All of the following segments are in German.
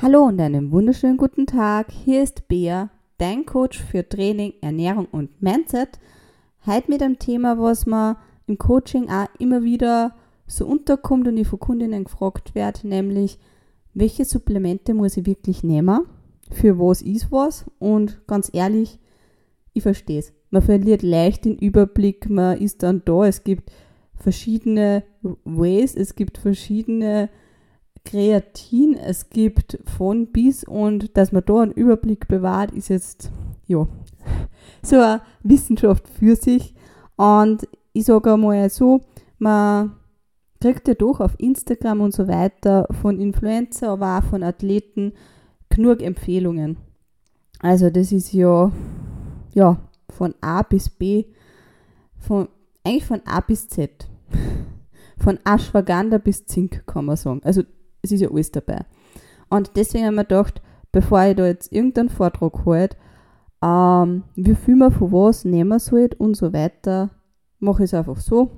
Hallo und einen wunderschönen guten Tag. Hier ist Bea, dein Coach für Training, Ernährung und Mindset. Heute mit einem Thema, was mir im Coaching auch immer wieder so unterkommt und ich von Kundinnen gefragt werde, nämlich, welche Supplemente muss ich wirklich nehmen? Für was ist was? Und ganz ehrlich, ich verstehe es. Man verliert leicht den Überblick, man ist dann da. Es gibt verschiedene Ways, es gibt verschiedene Kreatin, es gibt von bis und dass man da einen Überblick bewahrt, ist jetzt ja so eine Wissenschaft für sich. Und ich sage einmal so, man kriegt ja doch auf Instagram und so weiter von Influencer, aber auch von Athleten genug Empfehlungen. Also das ist ja, ja von A bis B, von, eigentlich von A bis Z. Von Ashwagandha bis Zink kann man sagen. Also es ist ja alles dabei. Und deswegen haben wir gedacht, bevor ich da jetzt irgendeinen Vortrag halte, ähm, wie viel man von was nehmen soll und so weiter, mache ich es einfach so,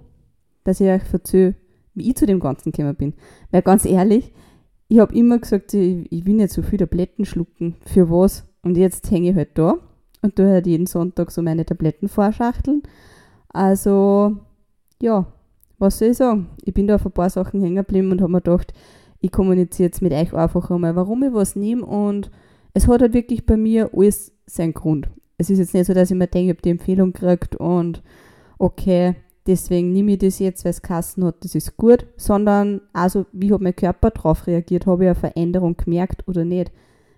dass ich euch erzähle, wie ich zu dem Ganzen gekommen bin. Weil ganz ehrlich, ich habe immer gesagt, ich, ich will nicht so viel Tabletten schlucken. Für was? Und jetzt hänge ich halt da und tue halt jeden Sonntag so meine Tabletten vorschachteln. Also, ja, was soll ich sagen? Ich bin da auf ein paar Sachen hängen geblieben und habe mir gedacht, ich kommuniziere jetzt mit euch einfach einmal, warum ich was nehme und es hat halt wirklich bei mir alles seinen Grund. Es ist jetzt nicht so, dass ich mir denke, ich habe die Empfehlung gekriegt und okay, deswegen nehme ich das jetzt, weil es Kassen hat, das ist gut, sondern also wie hat mein Körper darauf reagiert, habe ich eine Veränderung gemerkt oder nicht,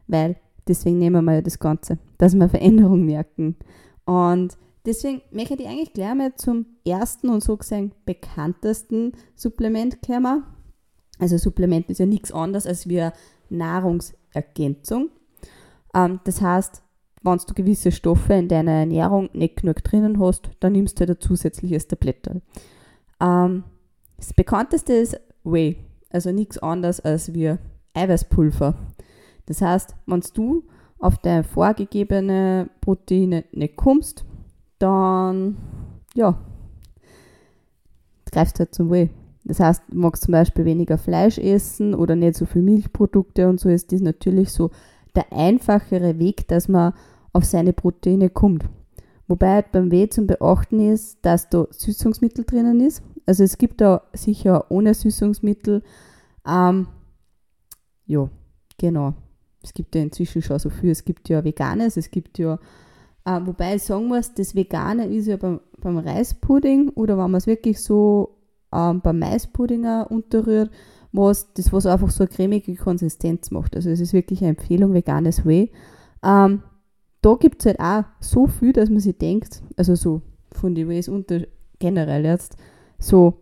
weil deswegen nehmen wir ja das Ganze, dass wir Veränderung merken. Und deswegen möchte ich eigentlich gleich mal zum ersten und so gesehen bekanntesten Supplement kommen also Supplement ist ja nichts anderes als wie eine Nahrungsergänzung. Ähm, das heißt, wenn du gewisse Stoffe in deiner Ernährung nicht genug drinnen hast, dann nimmst du halt ein zusätzliches Tablettel. Ähm, das bekannteste ist Whey, also nichts anderes als wie Eiweißpulver. Das heißt, wenn du auf deine vorgegebene Proteine nicht kommst, dann ja, greifst du halt zum Whey. Das heißt, du magst zum Beispiel weniger Fleisch essen oder nicht so viel Milchprodukte und so ist das natürlich so der einfachere Weg, dass man auf seine Proteine kommt. Wobei halt beim Weh zum Beachten ist, dass da Süßungsmittel drinnen ist. Also es gibt da sicher ohne Süßungsmittel. Ähm, ja, genau. Es gibt ja inzwischen schon so viel. Es gibt ja Veganes, es gibt ja, äh, wobei ich sagen muss, das Vegane ist ja beim, beim Reispudding oder wenn man es wirklich so ähm, beim Maispudding unterrührt, was, das was einfach so eine cremige Konsistenz macht. Also es ist wirklich eine Empfehlung, veganes Whey. Ähm, da gibt es halt auch so viel, dass man sich denkt, also so von den Ways unter generell jetzt, so,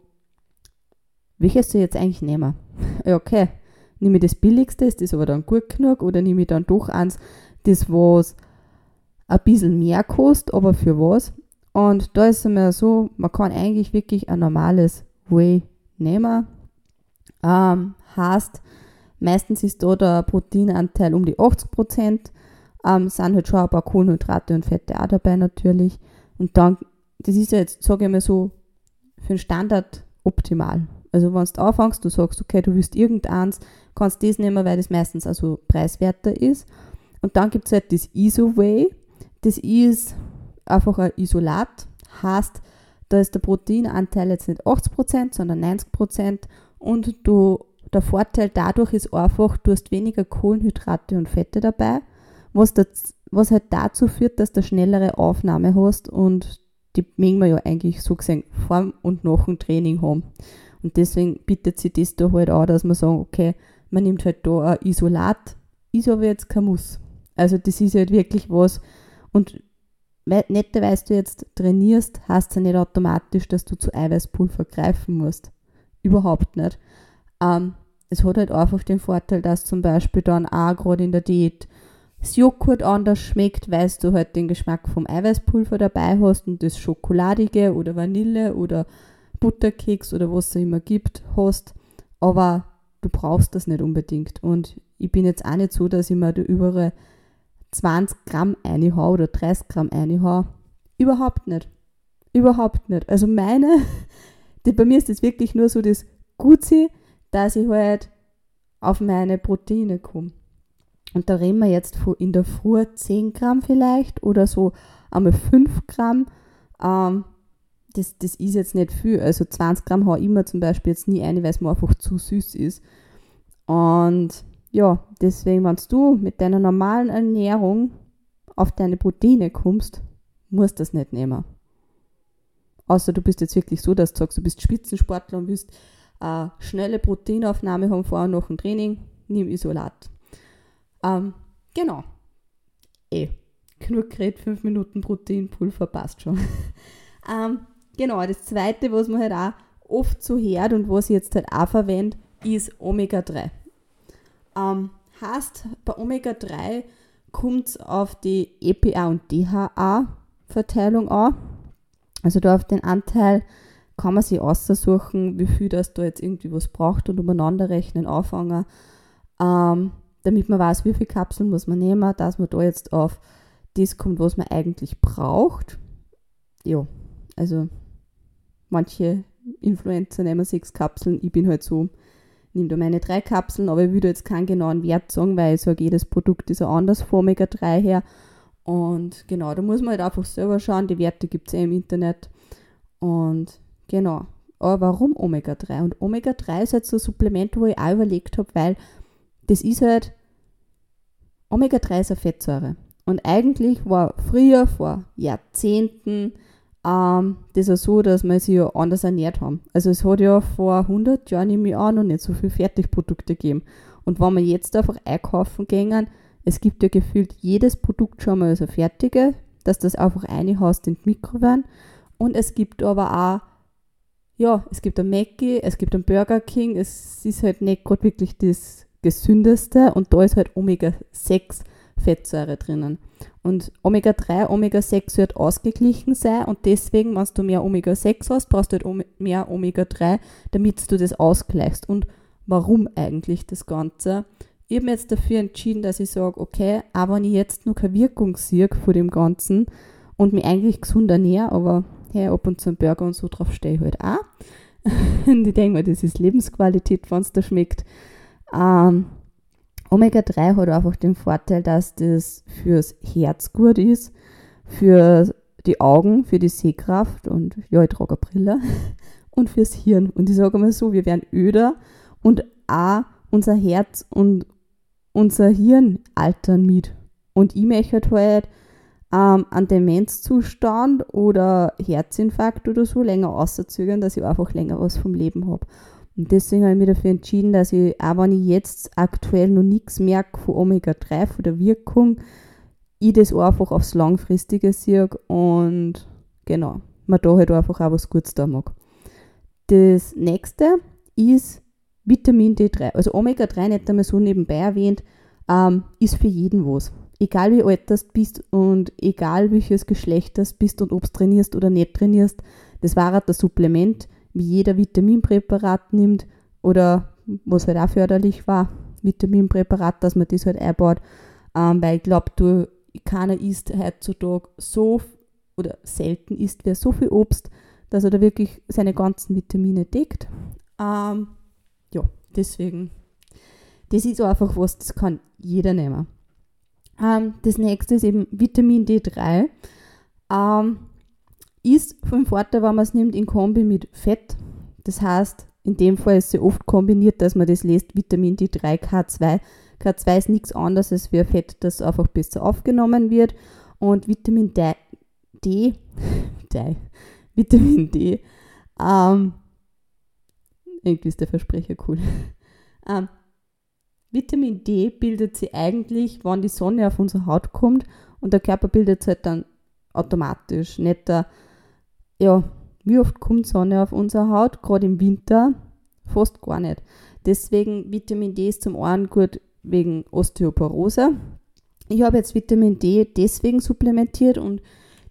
welches ich jetzt eigentlich nehmen? Ja, okay, nehme ich das billigste, ist das aber dann gut genug oder nehme ich dann doch eins, das was ein bisschen mehr kostet, aber für was? Und da ist es mir so, man kann eigentlich wirklich ein normales Whey nehmen. Ähm, heißt, meistens ist da der Proteinanteil um die 80 Prozent. Ähm, sind halt schon ein paar Kohlenhydrate und Fette auch dabei natürlich. Und dann, das ist ja jetzt, sage ich mal so, für den Standard optimal. Also wenn du anfängst, du sagst, okay, du willst irgendeins, kannst das nehmen, weil das meistens also preiswerter ist. Und dann gibt es halt das ISO-Way. Das ist einfach ein Isolat. Heißt, da ist der Proteinanteil jetzt nicht 80%, sondern 90% und du, der Vorteil dadurch ist einfach, du hast weniger Kohlenhydrate und Fette dabei, was, das, was halt dazu führt, dass du schnellere Aufnahme hast und die mögen wir ja eigentlich so gesehen vor und nach dem Training haben. Und deswegen bietet sich das da halt an, dass man sagen, okay, man nimmt halt da ein Isolat, ist aber jetzt kein Muss. Also das ist halt wirklich was. Und netterweise du jetzt trainierst, heißt ja nicht automatisch, dass du zu Eiweißpulver greifen musst. Überhaupt nicht. Ähm, es hat halt einfach den Vorteil, dass zum Beispiel dann auch gerade in der Diät das Joghurt anders schmeckt, weil du halt den Geschmack vom Eiweißpulver dabei hast und das Schokoladige oder Vanille oder Butterkeks oder was es immer gibt hast. Aber du brauchst das nicht unbedingt. Und ich bin jetzt auch nicht so, dass ich mir da überall 20 Gramm reinhaue oder 30 Gramm reinhaue. Überhaupt nicht. Überhaupt nicht. Also meine, die, bei mir ist das wirklich nur so das Gutse, dass ich halt auf meine Proteine komme. Und da reden wir jetzt von in der Früh 10 Gramm vielleicht oder so einmal 5 Gramm. Ähm, das, das ist jetzt nicht viel. Also 20 Gramm habe ich immer zum Beispiel jetzt nie eine, weil es mir einfach zu süß ist. Und ja, deswegen, wenn du mit deiner normalen Ernährung auf deine Proteine kommst, musst du das nicht nehmen. Außer du bist jetzt wirklich so, dass du sagst, du bist Spitzensportler und willst äh, schnelle Proteinaufnahme haben vor und nach dem Training, nimm Isolat. Ähm, genau. Eh, genug geredet, 5 Minuten Proteinpulver passt schon. ähm, genau, das zweite, was man halt auch oft so hört und was ich jetzt halt auch verwende, ist Omega-3. Ähm, heißt, bei Omega-3 kommt es auf die EPA und DHA-Verteilung an. Also da auf den Anteil kann man sich aussuchen, wie viel das da jetzt irgendwie was braucht und umeinander rechnen, anfangen, ähm, damit man weiß, wie viele Kapseln muss man nehmen, dass man da jetzt auf das kommt, was man eigentlich braucht. Ja, also manche Influencer nehmen sechs Kapseln, ich bin halt so, nimm da meine drei Kapseln, aber ich würde jetzt keinen genauen Wert sagen, weil ich sage, jedes Produkt ist auch anders von Omega-3 her. Und genau, da muss man halt einfach selber schauen, die Werte gibt es eh im Internet. Und genau. Aber warum Omega-3? Und Omega-3 ist halt so ein Supplement, wo ich auch überlegt habe, weil das ist halt, Omega-3 ist eine Fettsäure. Und eigentlich war früher, vor Jahrzehnten, ähm, das ist so, dass wir sich ja anders ernährt haben. Also es hat ja vor 100 Jahren, nehme ich an, noch nicht so viele Fertigprodukte gegeben. Und wenn wir jetzt einfach einkaufen gehen, es gibt ja gefühlt jedes Produkt schon mal so fertige, dass das einfach reinhaust in die Mikrowellen. Und es gibt aber auch, ja, es gibt ein Mackie, es gibt ein Burger King, es ist halt nicht gerade wirklich das gesündeste und da ist halt Omega-6 Fettsäure drinnen. Und Omega-3, Omega-6 wird ausgeglichen sein und deswegen, wenn du mehr Omega-6 hast, brauchst du halt mehr Omega-3, damit du das ausgleichst. Und warum eigentlich das Ganze? Ich habe mir jetzt dafür entschieden, dass ich sage, okay, aber wenn ich jetzt noch keine Wirkung sehe vor dem Ganzen und mich eigentlich gesund ernähre, aber hey, ab und zu ein Burger und so drauf stehe ich halt auch. und ich denke mir, das ist Lebensqualität, wenn es da schmeckt. Ähm, Omega-3 hat einfach den Vorteil, dass das fürs Herz gut ist, für die Augen, für die Sehkraft und ja, ich trage eine Brille und fürs Hirn. Und ich sage mal so, wir werden öder und auch unser Herz und unser Hirn altern mit. Und ich möchte halt ähm, einen Demenzzustand oder Herzinfarkt oder so länger auszögern, dass ich einfach länger was vom Leben habe. Und deswegen habe ich mich dafür entschieden, dass ich, auch wenn ich jetzt aktuell noch nichts merke von Omega-3, von der Wirkung, ich das einfach aufs Langfristige sehe und genau, man da halt einfach auch was Gutes da mag. Das nächste ist Vitamin D3. Also Omega-3, nicht einmal so nebenbei erwähnt, ähm, ist für jeden was. Egal wie alt du bist und egal welches Geschlecht du bist und ob du trainierst oder nicht trainierst, das war halt das Supplement wie jeder Vitaminpräparat nimmt oder was halt auch förderlich war, Vitaminpräparat, dass man das halt einbaut, ähm, weil ich glaube, keiner isst heutzutage so oder selten isst wer so viel Obst, dass er da wirklich seine ganzen Vitamine deckt. Ähm, ja, deswegen, das ist einfach was, das kann jeder nehmen. Ähm, das nächste ist eben Vitamin D3. Ähm, ist vom Vorteil, wenn man es nimmt in Kombi mit Fett. Das heißt, in dem Fall ist es oft kombiniert, dass man das lässt, Vitamin D3, K2. K2 ist nichts anderes als wie Fett, das einfach besser aufgenommen wird. Und Vitamin D, D, D Vitamin D, ähm, irgendwie ist der Versprecher cool. ähm, Vitamin D bildet sie eigentlich, wenn die Sonne auf unsere Haut kommt und der Körper bildet es halt dann automatisch. Nicht der ja, wie oft kommt Sonne auf unsere Haut, gerade im Winter? Fast gar nicht. Deswegen Vitamin D ist zum einen gut wegen Osteoporose. Ich habe jetzt Vitamin D deswegen supplementiert und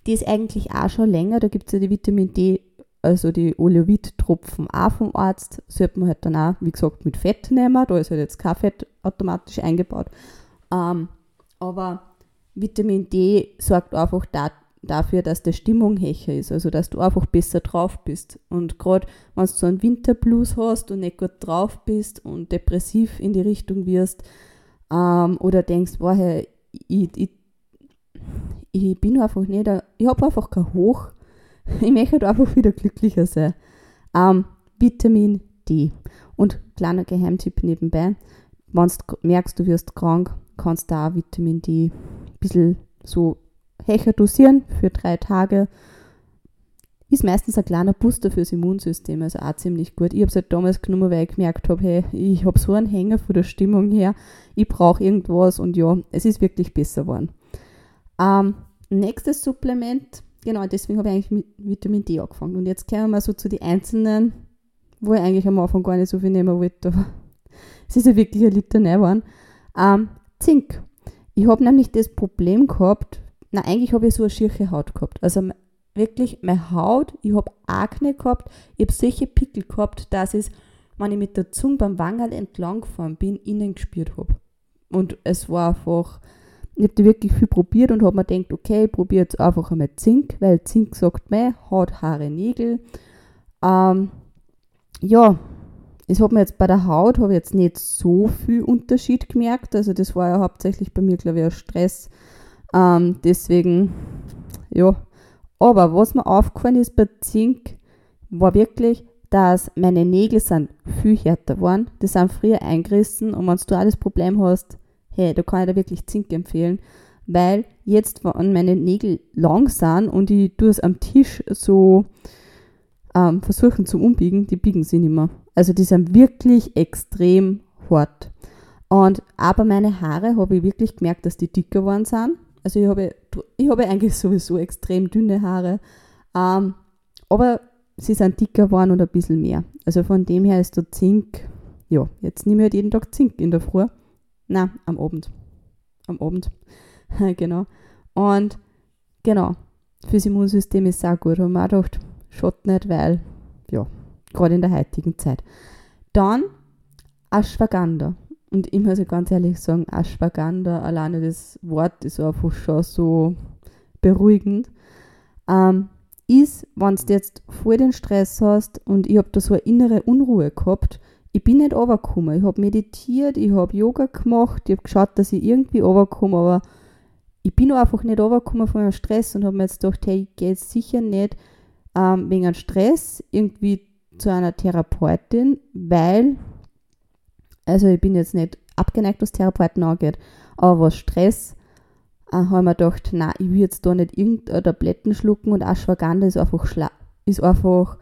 die ist eigentlich auch schon länger. Da gibt es ja die Vitamin D, also die Oleoid-Tropfen auch vom Arzt. Sollte man halt dann auch, wie gesagt, mit Fett nehmen. Da ist halt jetzt kein Fett automatisch eingebaut. Ähm, aber Vitamin D sorgt einfach dafür, dafür, dass die Stimmung hecher ist, also dass du einfach besser drauf bist. Und gerade wenn du so einen Winterblues hast und nicht gut drauf bist und depressiv in die Richtung wirst, ähm, oder denkst, boah, hey, ich, ich, ich bin einfach nicht, ich habe einfach kein Hoch, ich möchte einfach wieder glücklicher sein. Ähm, Vitamin D. Und kleiner Geheimtipp nebenbei, wenn du merkst, du wirst krank, kannst du auch Vitamin D ein bisschen so hecher dosieren für drei Tage. Ist meistens ein kleiner Booster fürs Immunsystem, also auch ziemlich gut. Ich habe es halt damals genommen, weil ich gemerkt habe, hey, ich habe so einen Hänger von der Stimmung her, ich brauche irgendwas und ja, es ist wirklich besser geworden. Ähm, nächstes Supplement, genau, deswegen habe ich eigentlich mit Vitamin D angefangen. Und jetzt kommen wir mal so zu den einzelnen, wo ich eigentlich am Anfang gar nicht so viel nehmen wollte, aber es ist ja wirklich ein Liter geworden. Ähm, Zink. Ich habe nämlich das Problem gehabt, na eigentlich habe ich so eine schirche Haut gehabt. Also wirklich meine Haut, ich habe Akne gehabt, ich habe solche Pickel gehabt, dass ich, wenn ich mit der Zunge beim Wangerl entlang gefahren bin, innen gespürt habe. Und es war einfach, ich habe da wirklich viel probiert und habe mir gedacht, okay, ich probiere jetzt einfach einmal Zink, weil Zink sagt mir Haut, Haare, Nägel. Ähm, ja, es hat mir jetzt bei der Haut habe jetzt nicht so viel Unterschied gemerkt. Also das war ja hauptsächlich bei mir, glaube ich, ein Stress. Ähm, deswegen, ja. Aber was mir aufgefallen ist bei Zink, war wirklich, dass meine Nägel sind viel härter waren. Die sind früher eingerissen und wenn du auch das Problem hast, hey, da kann ich dir wirklich Zink empfehlen, weil jetzt, wenn meine Nägel lang sind und ich tue es am Tisch so ähm, versuchen zu umbiegen, die biegen sie nicht mehr. Also die sind wirklich extrem hart. Und aber meine Haare habe ich wirklich gemerkt, dass die dicker geworden sind. Also ich habe, ich habe eigentlich sowieso extrem dünne Haare. Ähm, aber sie sind dicker geworden und ein bisschen mehr. Also von dem her ist der Zink, ja, jetzt nehme ich halt jeden Tag Zink in der Früh. Na, am Abend. Am Abend. genau. Und genau, fürs Immunsystem ist es auch gut. Haben wir auch gedacht, schaut nicht, weil, ja, gerade in der heutigen Zeit. Dann Ashwagandha. Und ich muss ja ganz ehrlich sagen, Ashwagandha, alleine das Wort ist einfach schon so beruhigend. Ähm, ist, wenn du jetzt voll den Stress hast und ich habe da so eine innere Unruhe gehabt, ich bin nicht runtergekommen. Ich habe meditiert, ich habe Yoga gemacht, ich habe geschaut, dass ich irgendwie runterkomme, aber ich bin einfach nicht runtergekommen von meinem Stress und habe mir jetzt gedacht, hey, ich gehe jetzt sicher nicht ähm, wegen Stress irgendwie zu einer Therapeutin, weil, also ich bin jetzt nicht abgeneigt, was Therapeuten angeht, aber was Stress, äh, habe ich mir gedacht, nein, ich will jetzt da nicht irgendeine Tabletten schlucken und Ashwagandha ist einfach, Schla ist einfach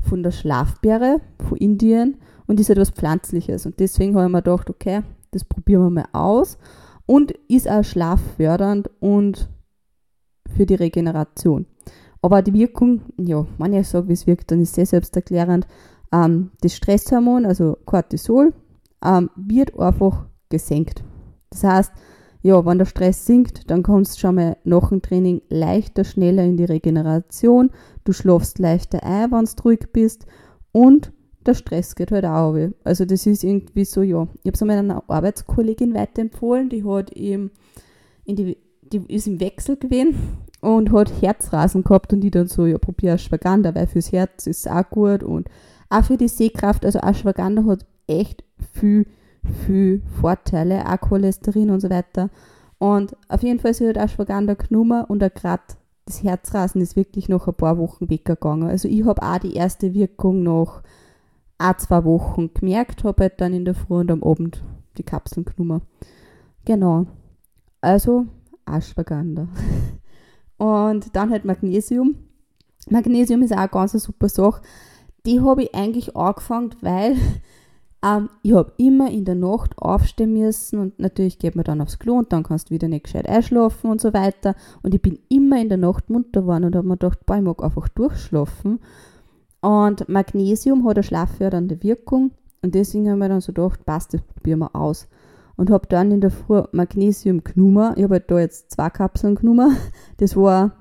von der Schlafbeere von Indien und ist etwas Pflanzliches. Und deswegen habe ich mir gedacht, okay, das probieren wir mal aus und ist auch schlaffördernd und für die Regeneration. Aber die Wirkung, ja, wenn ich sage, wie es wirkt, dann ist sehr selbsterklärend. Ähm, das Stresshormon, also Cortisol, ähm, wird einfach gesenkt. Das heißt, ja, wenn der Stress sinkt, dann kommst du schon mal nach dem Training leichter, schneller in die Regeneration. Du schlafst leichter ein, wenn du ruhig bist. Und der Stress geht halt auch weg. Also das ist irgendwie so, ja. Ich habe es meiner Arbeitskollegin weiterempfohlen, die hat in die, die ist im Wechsel gewesen und hat Herzrasen gehabt und die dann so, ja, probier Ashwagandha, weil fürs Herz ist es auch gut und auch für die Sehkraft, also Ashwagandha hat echt viel, viel Vorteile, auch Cholesterin und so weiter. Und auf jeden Fall ist halt Ashwagandha genommen und auch gerade das Herzrasen ist wirklich noch ein paar Wochen weggegangen. Also ich habe auch die erste Wirkung noch ein, zwei Wochen gemerkt, habe halt dann in der Früh und am Abend die Kapseln genommen. Genau. Also Ashwagandha. Und dann halt Magnesium. Magnesium ist auch eine ganz super Sache. Die habe ich eigentlich angefangen, weil ähm, ich habe immer in der Nacht aufstehen müssen und natürlich geht man dann aufs Klo und dann kannst du wieder nicht gescheit einschlafen und so weiter. Und ich bin immer in der Nacht munter geworden und habe mir gedacht, boah, ich mag einfach durchschlafen. Und Magnesium hat eine schlaffördernde Wirkung und deswegen habe ich mir dann so gedacht, passt, das probieren wir aus und habe dann in der Früh Magnesium genommen. Ich habe halt da jetzt zwei Kapseln genommen. Das war,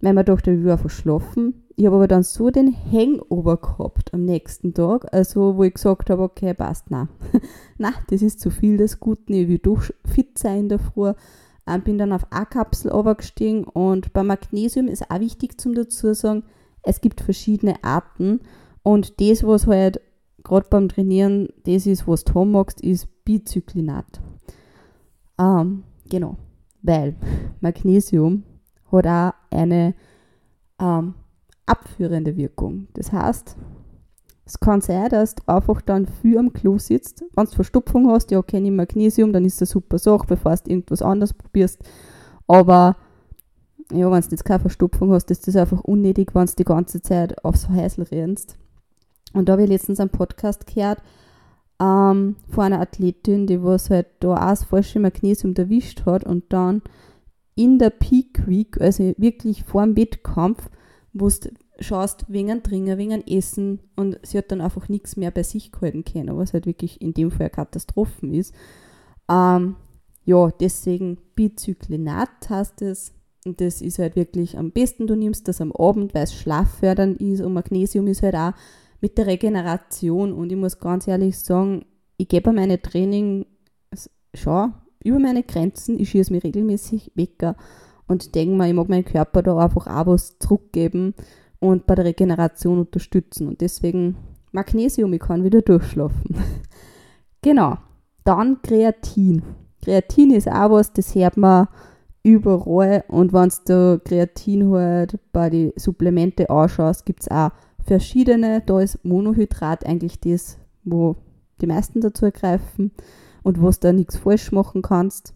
weil man dachte, ich will einfach schlafen. Ich habe aber dann so den Hangover gehabt am nächsten Tag, also wo ich gesagt habe, okay, passt, nein. nein, das ist zu viel des Guten, ich will doch fit sein Früh. Ähm, bin dann auf eine Kapsel gestiegen und bei Magnesium ist auch wichtig zum dazu sagen, es gibt verschiedene Arten und das, was halt gerade beim Trainieren das ist, was du haben magst, ist Bizyklinat. Ähm, genau, weil Magnesium hat auch eine ähm, abführende Wirkung. Das heißt, es kann sein, dass du einfach dann viel am Klo sitzt. Wenn du Verstopfung hast, ja, okay, nimm Magnesium, dann ist das super Sache, bevor du irgendwas anderes probierst. Aber ja, wenn du jetzt keine Verstopfung hast, ist das einfach unnötig, wenn du die ganze Zeit aufs Häusl rennst. Und da habe ich letztens einen Podcast gehört ähm, von einer Athletin, die was halt da auch das falsche Magnesium erwischt hat und dann in der Peak Week, also wirklich vor dem Wettkampf, wo du schaust, wegen ein Trinken, wegen ein Essen und sie hat dann einfach nichts mehr bei sich gehalten können, was halt wirklich in dem Fall eine Katastrophe ist. Ähm, ja, deswegen Bizyklinat heißt es. Und das ist halt wirklich am besten, du nimmst das am Abend, weil es schlaffördernd ist und Magnesium ist halt auch mit der Regeneration. Und ich muss ganz ehrlich sagen, ich gebe meine Training schon über meine Grenzen, ich schieße mich regelmäßig weg und denke mir, ich mag meinem Körper da einfach auch was zurückgeben und bei der Regeneration unterstützen. Und deswegen Magnesium, ich kann wieder durchschlafen. genau. Dann Kreatin. Kreatin ist auch was, das hört man überall. Und wenn du Kreatin halt bei den Supplemente anschaust, gibt es auch verschiedene. Da ist Monohydrat eigentlich das, wo die meisten dazu greifen und wo du nichts falsch machen kannst.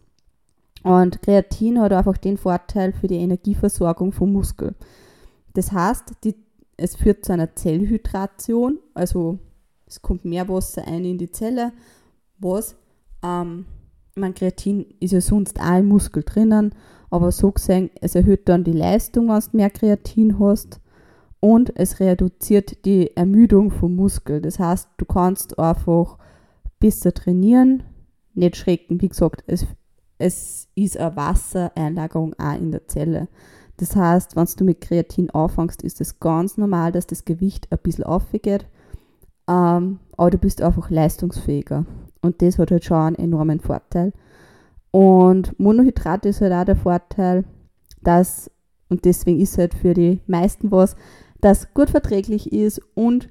Und Kreatin hat einfach den Vorteil für die Energieversorgung vom Muskel. Das heißt, die, es führt zu einer Zellhydration, also es kommt mehr Wasser ein in die Zelle, was, ähm, mein Kreatin ist ja sonst auch im Muskel drinnen, aber so gesehen, es erhöht dann die Leistung, wenn du mehr Kreatin hast und es reduziert die Ermüdung vom Muskel. Das heißt, du kannst einfach besser trainieren, nicht schrecken. Wie gesagt, es, es ist eine Wassereinlagerung auch in der Zelle. Das heißt, wenn du mit Kreatin anfängst, ist es ganz normal, dass das Gewicht ein bisschen aufgeht. Ähm, aber du bist einfach leistungsfähiger. Und das hat halt schon einen enormen Vorteil. Und Monohydrat ist halt auch der Vorteil, dass, und deswegen ist halt für die meisten was, das gut verträglich ist und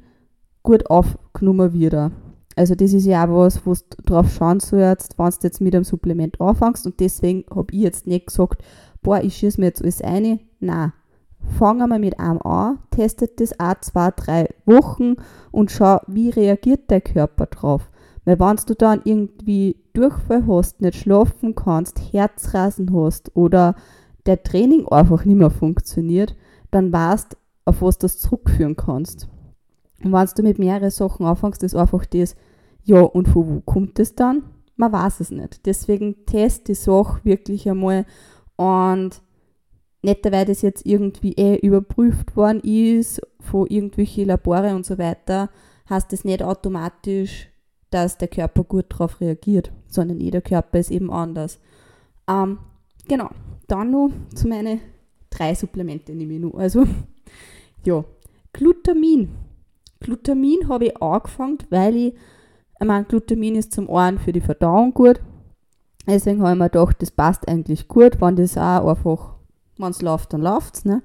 gut aufgenommen wird. Also das ist ja auch was, wo du drauf schauen sollst, wenn du jetzt mit einem Supplement anfängst. Und deswegen habe ich jetzt nicht gesagt, boah, ich schieße mir jetzt alles ein. Nein. Fangen wir mit einem an, testet das auch zwei, drei Wochen und schau, wie reagiert der Körper drauf. Weil wenn du dann irgendwie Durchfall hast, nicht schlafen kannst, Herzrasen hast oder der Training einfach nicht mehr funktioniert, dann weißt auf was du das zurückführen kannst. Und wenn du mit mehreren Sachen anfängst, ist einfach das, ja, und von wo kommt das dann? Man weiß es nicht. Deswegen test die Sache wirklich einmal und nicht, weil das jetzt irgendwie eh überprüft worden ist von irgendwelchen Labore und so weiter, heißt das nicht automatisch, dass der Körper gut darauf reagiert, sondern jeder Körper ist eben anders. Ähm, genau, dann noch zu meinen drei Supplemente nehme ich noch. Also, ja, Glutamin. Glutamin habe ich angefangen, weil ich, ich meine, Glutamin ist zum einen für die Verdauung gut, Deswegen habe ich mir gedacht, das passt eigentlich gut, wenn das auch einfach, wenn es läuft, dann läuft es. Ne?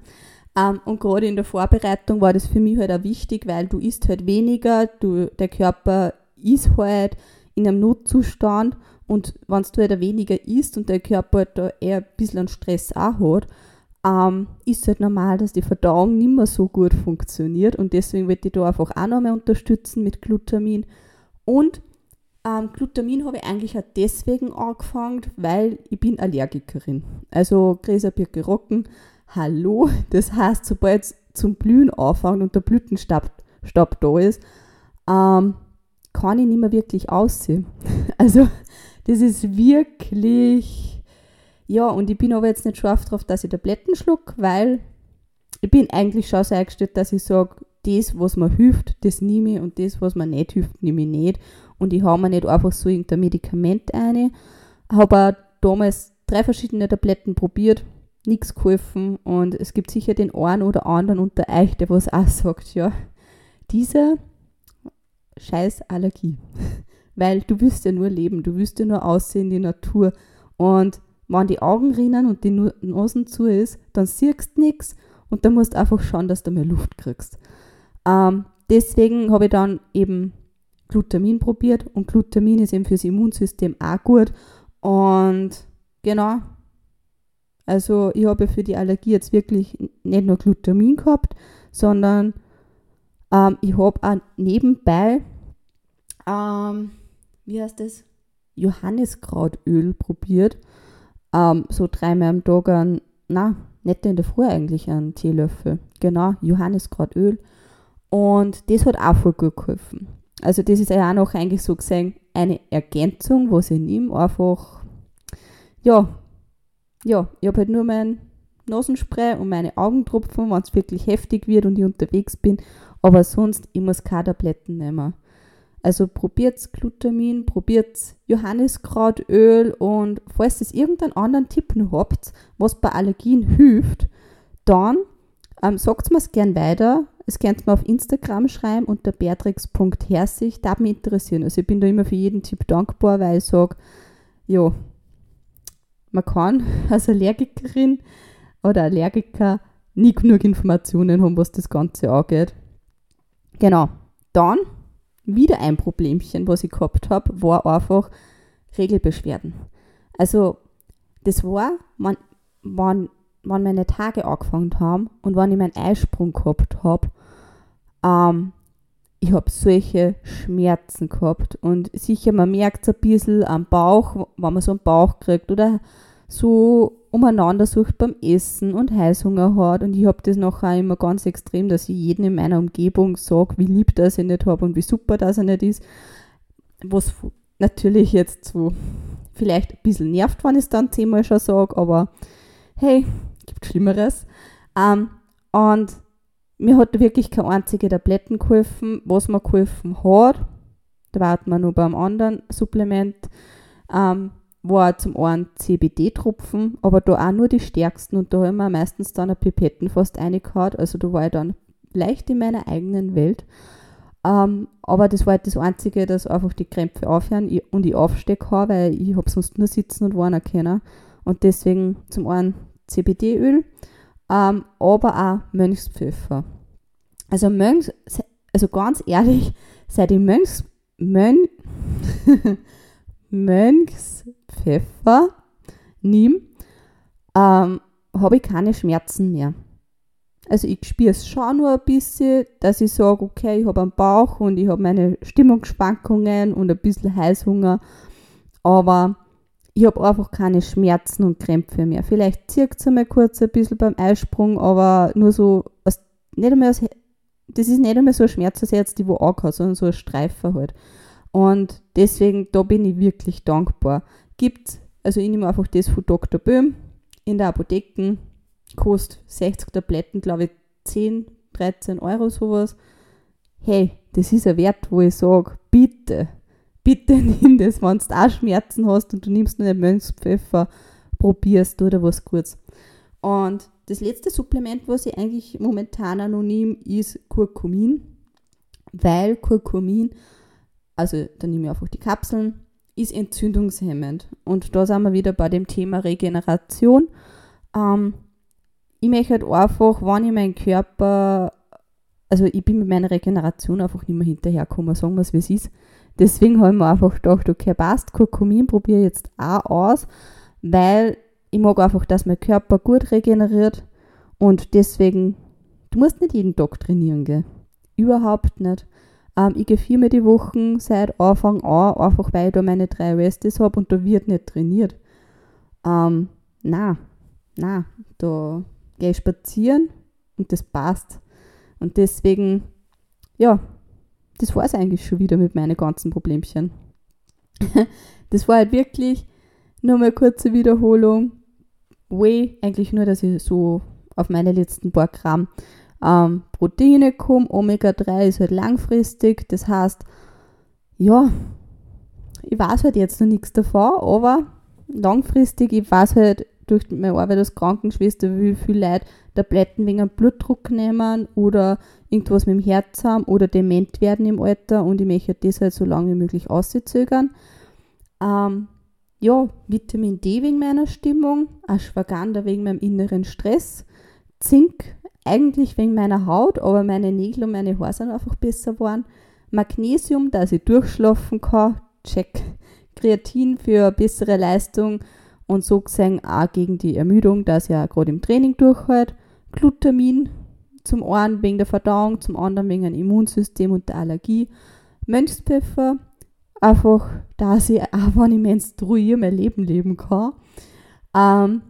Ähm, und gerade in der Vorbereitung war das für mich halt auch wichtig, weil du isst halt weniger, du, der Körper ist halt in einem Notzustand und wenn du halt weniger isst und der Körper halt da eher ein bisschen Stress auch hat, ähm, ist halt normal, dass die Verdauung nicht mehr so gut funktioniert und deswegen würde ich da einfach auch nochmal unterstützen mit Glutamin. Und ähm, Glutamin habe ich eigentlich auch deswegen angefangen, weil ich bin Allergikerin. Also Gräserbirke Rocken, hallo. Das heißt, sobald es zum Blühen anfängt und der Blütenstab Stab da ist, ähm, kann ich nicht mehr wirklich aussehen. Also das ist wirklich, ja, und ich bin aber jetzt nicht scharf drauf, dass ich Tabletten schluck, weil ich bin eigentlich schon so eingestellt, dass ich sage, das, was mir hilft, das nehme ich und das, was mir nicht hilft, nehme ich nicht und ich habe mir nicht einfach so irgendein Medikament ein. Habe auch damals drei verschiedene Tabletten probiert, nichts geholfen und es gibt sicher den einen oder anderen unter euch, der was auch sagt, ja, diese scheiß Allergie. Weil du willst ja nur leben, du willst ja nur aussehen in die Natur und wenn die Augen rinnen und die Nosen zu ist, dann siehst du nichts und dann musst du einfach schauen, dass du mehr Luft kriegst. Ähm, deswegen habe ich dann eben Glutamin probiert und Glutamin ist eben fürs Immunsystem auch gut Und genau, also ich habe für die Allergie jetzt wirklich nicht nur Glutamin gehabt, sondern ähm, ich habe auch nebenbei, ähm, wie heißt das, Johanniskrautöl probiert. Ähm, so dreimal am Tag ein, na, nicht in der Früh eigentlich einen Teelöffel. Genau, Johanniskrautöl. Und das hat auch voll gut geholfen. Also das ist ja auch noch eigentlich so gesehen eine Ergänzung, was ich nehme, einfach, ja, ja, ich habe halt nur mein Nasenspray und meine Augentropfen, wenn es wirklich heftig wird und ich unterwegs bin, aber sonst, ich muss keine Tabletten nehmen. Also probiert Glutamin, probiert Johanniskrautöl und falls ihr irgendeinen anderen Tipp noch habt, was bei Allergien hilft, dann ähm, sagt mir es gern weiter. Es könnt mir auf Instagram schreiben unter beatrix.herzig. Da mich interessieren. Also ich bin da immer für jeden Tipp dankbar, weil ich sage, ja, man kann als Allergikerin oder Allergiker nie genug Informationen haben, was das Ganze angeht. Genau. Dann wieder ein Problemchen, was ich gehabt habe, war einfach Regelbeschwerden. Also, das war, wann, wann, wann meine Tage angefangen haben und wann ich meinen Eisprung gehabt habe, ähm, ich habe solche Schmerzen gehabt. Und sicher, man merkt es ein bisschen am Bauch, wenn man so einen Bauch kriegt oder so umeinander sucht beim Essen und Heißhunger hat. Und ich habe das nachher immer ganz extrem, dass ich jeden in meiner Umgebung sage, wie lieb das ich nicht habe und wie super das er nicht ist. Was natürlich jetzt so vielleicht ein bisschen nervt, wenn ich es dann zehnmal schon sage, aber hey, gibt Schlimmeres. Ähm, und mir hat wirklich keine einzige Tabletten geholfen. Was mir geholfen hat, da warten wir nur beim anderen Supplement, ähm, war zum einen CBD-Tropfen, aber da auch nur die stärksten und da haben wir meistens dann eine Pipetten fast reingehauen, also da war ich dann leicht in meiner eigenen Welt. Ähm, aber das war halt das Einzige, dass einfach die Krämpfe aufhören und ich aufstehe kann, weil ich habe sonst nur sitzen und warnen können. Und deswegen zum einen CBD-Öl, ähm, aber auch Mönchspfeffer. Also Mönchs, also ganz ehrlich, seit ich Mönchs, Mönch, Mönchspfeffer nehme, ähm, habe ich keine Schmerzen mehr. Also ich spüre es schon nur ein bisschen, dass ich sage, okay, ich habe einen Bauch und ich habe meine Stimmungsschwankungen und ein bisschen Heißhunger, aber ich habe einfach keine Schmerzen und Krämpfe mehr. Vielleicht zieht es einmal kurz ein bisschen beim Eisprung, aber nur so, nicht einmal das ist nicht einmal so ein Schmerz, als jetzt die wo angehauen, sondern so ein Streifen halt. Und deswegen, da bin ich wirklich dankbar. Gibt, also ich nehme einfach das von Dr. Böhm in der Apotheke, kostet 60 Tabletten, glaube ich, 10, 13 Euro sowas. Hey, das ist ein Wert, wo ich sage, bitte, bitte nimm das, wenn du auch Schmerzen hast und du nimmst nur den Mönchspfeffer, probierst du oder was Gutes. Und das letzte Supplement, was ich eigentlich momentan nehme, ist Kurkumin, weil Kurkumin also dann nehme ich einfach die Kapseln, ist entzündungshemmend. Und da sind wir wieder bei dem Thema Regeneration. Ähm, ich möchte halt einfach, wenn ich meinen Körper, also ich bin mit meiner Regeneration einfach nicht mehr hinterhergekommen, sagen wir es wie es ist. Deswegen habe ich mir einfach gedacht, okay, passt, Kurkumin probiere jetzt auch aus, weil ich mag einfach, dass mein Körper gut regeneriert und deswegen, du musst nicht jeden Tag trainieren, gell? Überhaupt nicht. Ähm, ich gehe viermal die Woche seit Anfang an, einfach weil ich da meine drei Restes habe und da wird nicht trainiert. Ähm, na, na, da gehe ich spazieren und das passt. Und deswegen, ja, das war es eigentlich schon wieder mit meinen ganzen Problemchen. das war halt wirklich nur mal kurze Wiederholung. Way, eigentlich nur, dass ich so auf meine letzten paar Gramm ähm, Proteine kommen. Omega-3 ist halt langfristig. Das heißt, ja, ich weiß halt jetzt noch nichts davon, aber langfristig, ich weiß halt durch meine Arbeit als Krankenschwester, wie viele Leute Tabletten wegen einem Blutdruck nehmen oder irgendwas mit dem Herz haben oder dement werden im Alter und ich möchte das halt so lange wie möglich auszögern. Ähm, ja, Vitamin D wegen meiner Stimmung, Ashwagandha wegen meinem inneren Stress, Zink eigentlich wegen meiner Haut, aber meine Nägel und meine Haare sind einfach besser geworden. Magnesium, dass ich durchschlafen kann, check. Kreatin für bessere Leistung und so gesehen auch gegen die Ermüdung, das ja gerade im Training durchhält. Glutamin zum einen wegen der Verdauung, zum anderen wegen dem Immunsystem und der Allergie. Mönchspfeffer, einfach, dass ich auch, wenn ich menstruiere, mein Leben leben kann. Ähm,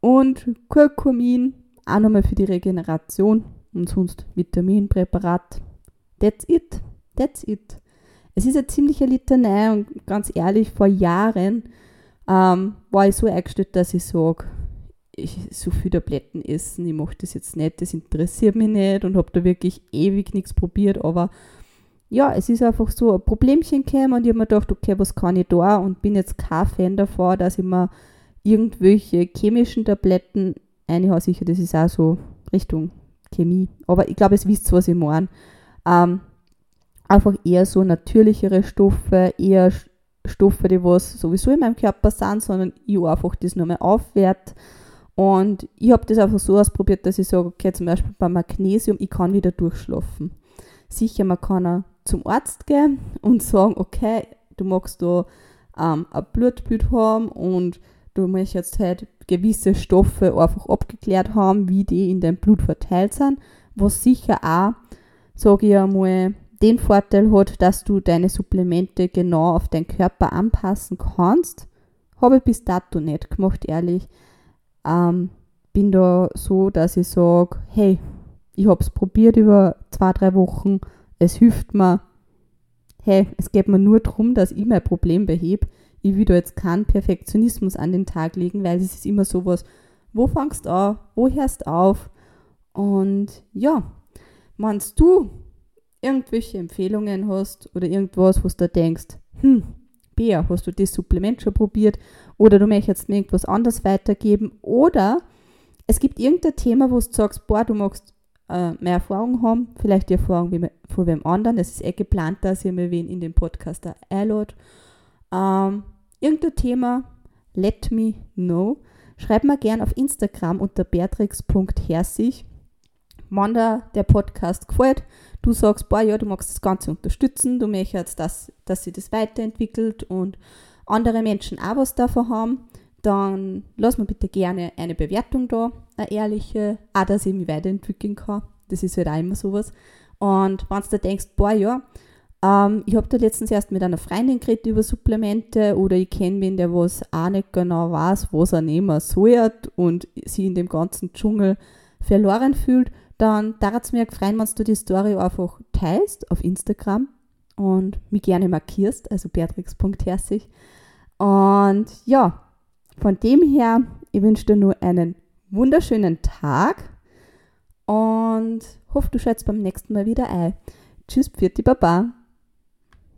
und Kurkumin, auch nochmal für die Regeneration und sonst Vitaminpräparat. That's it. That's it. Es ist eine ziemliche Litanei und ganz ehrlich, vor Jahren ähm, war ich so eingestellt, dass ich sage, ich so viel Tabletten essen, ich mache das jetzt nicht, das interessiert mich nicht und habe da wirklich ewig nichts probiert, aber ja, es ist einfach so ein Problemchen gekommen und ich habe mir gedacht, okay, was kann ich da und bin jetzt kein Fan davon, dass ich mir irgendwelche chemischen Tabletten einhaue. Sicher, das ist auch so Richtung Chemie, aber ich glaube, es wisst, was ich meine. Ähm, einfach eher so natürlichere Stoffe, eher Stoffe, die was sowieso in meinem Körper sind, sondern ich einfach das nochmal aufwert. Und ich habe das einfach so ausprobiert, dass ich sage, okay, zum Beispiel beim Magnesium, ich kann wieder durchschlafen. Sicher, man kann auch zum Arzt gehen und sagen, okay, du magst da ähm, ein Blutbild haben und du möchtest halt gewisse Stoffe einfach abgeklärt haben, wie die in deinem Blut verteilt sind, was sicher auch, sage ich einmal, den Vorteil hat, dass du deine Supplemente genau auf deinen Körper anpassen kannst. Habe ich bis dato nicht gemacht, ehrlich. Ähm, bin da so, dass ich sage, hey, ich habe es probiert über zwei, drei Wochen, es hilft mir. Hey, es geht mir nur darum, dass ich mein Problem behebe. Ich will da jetzt keinen Perfektionismus an den Tag legen, weil es ist immer sowas, wo fangst du an, wo hörst du auf? Und ja, meinst du, irgendwelche Empfehlungen hast oder irgendwas, was du denkst, hm, Bea, hast du das Supplement schon probiert oder du möchtest mir irgendwas anderes weitergeben oder es gibt irgendein Thema, wo du sagst, boah, du magst äh, mehr Erfahrung haben, vielleicht die Erfahrung wie von wem anderen, es ist eh geplant, dass ihr mir wen in den Podcast einladet. Ähm, irgendein Thema, let me know. Schreib mir gerne auf Instagram unter beatrix.herzig wenn dir der Podcast gefällt, du sagst, boah, ja, du magst das Ganze unterstützen, du möchtest, dass, dass sich das weiterentwickelt und andere Menschen auch was davon haben, dann lass mir bitte gerne eine Bewertung da, eine ehrliche, auch dass ich mich weiterentwickeln kann. Das ist halt auch immer sowas. Und wenn du da denkst, boah, ja, ähm, ich habe da letztens erst mit einer Freundin geredet über Supplemente oder ich kenne wen, der was auch nicht genau weiß, was er nehmen soll und sie in dem ganzen Dschungel verloren fühlt, dann darf es mir gefreuen, wenn du die Story einfach teilst auf Instagram und mich gerne markierst, also beatrix.herzig. Und ja, von dem her, ich wünsche dir nur einen wunderschönen Tag und hoffe, du schaltest beim nächsten Mal wieder ein. Tschüss, Pfirti Baba.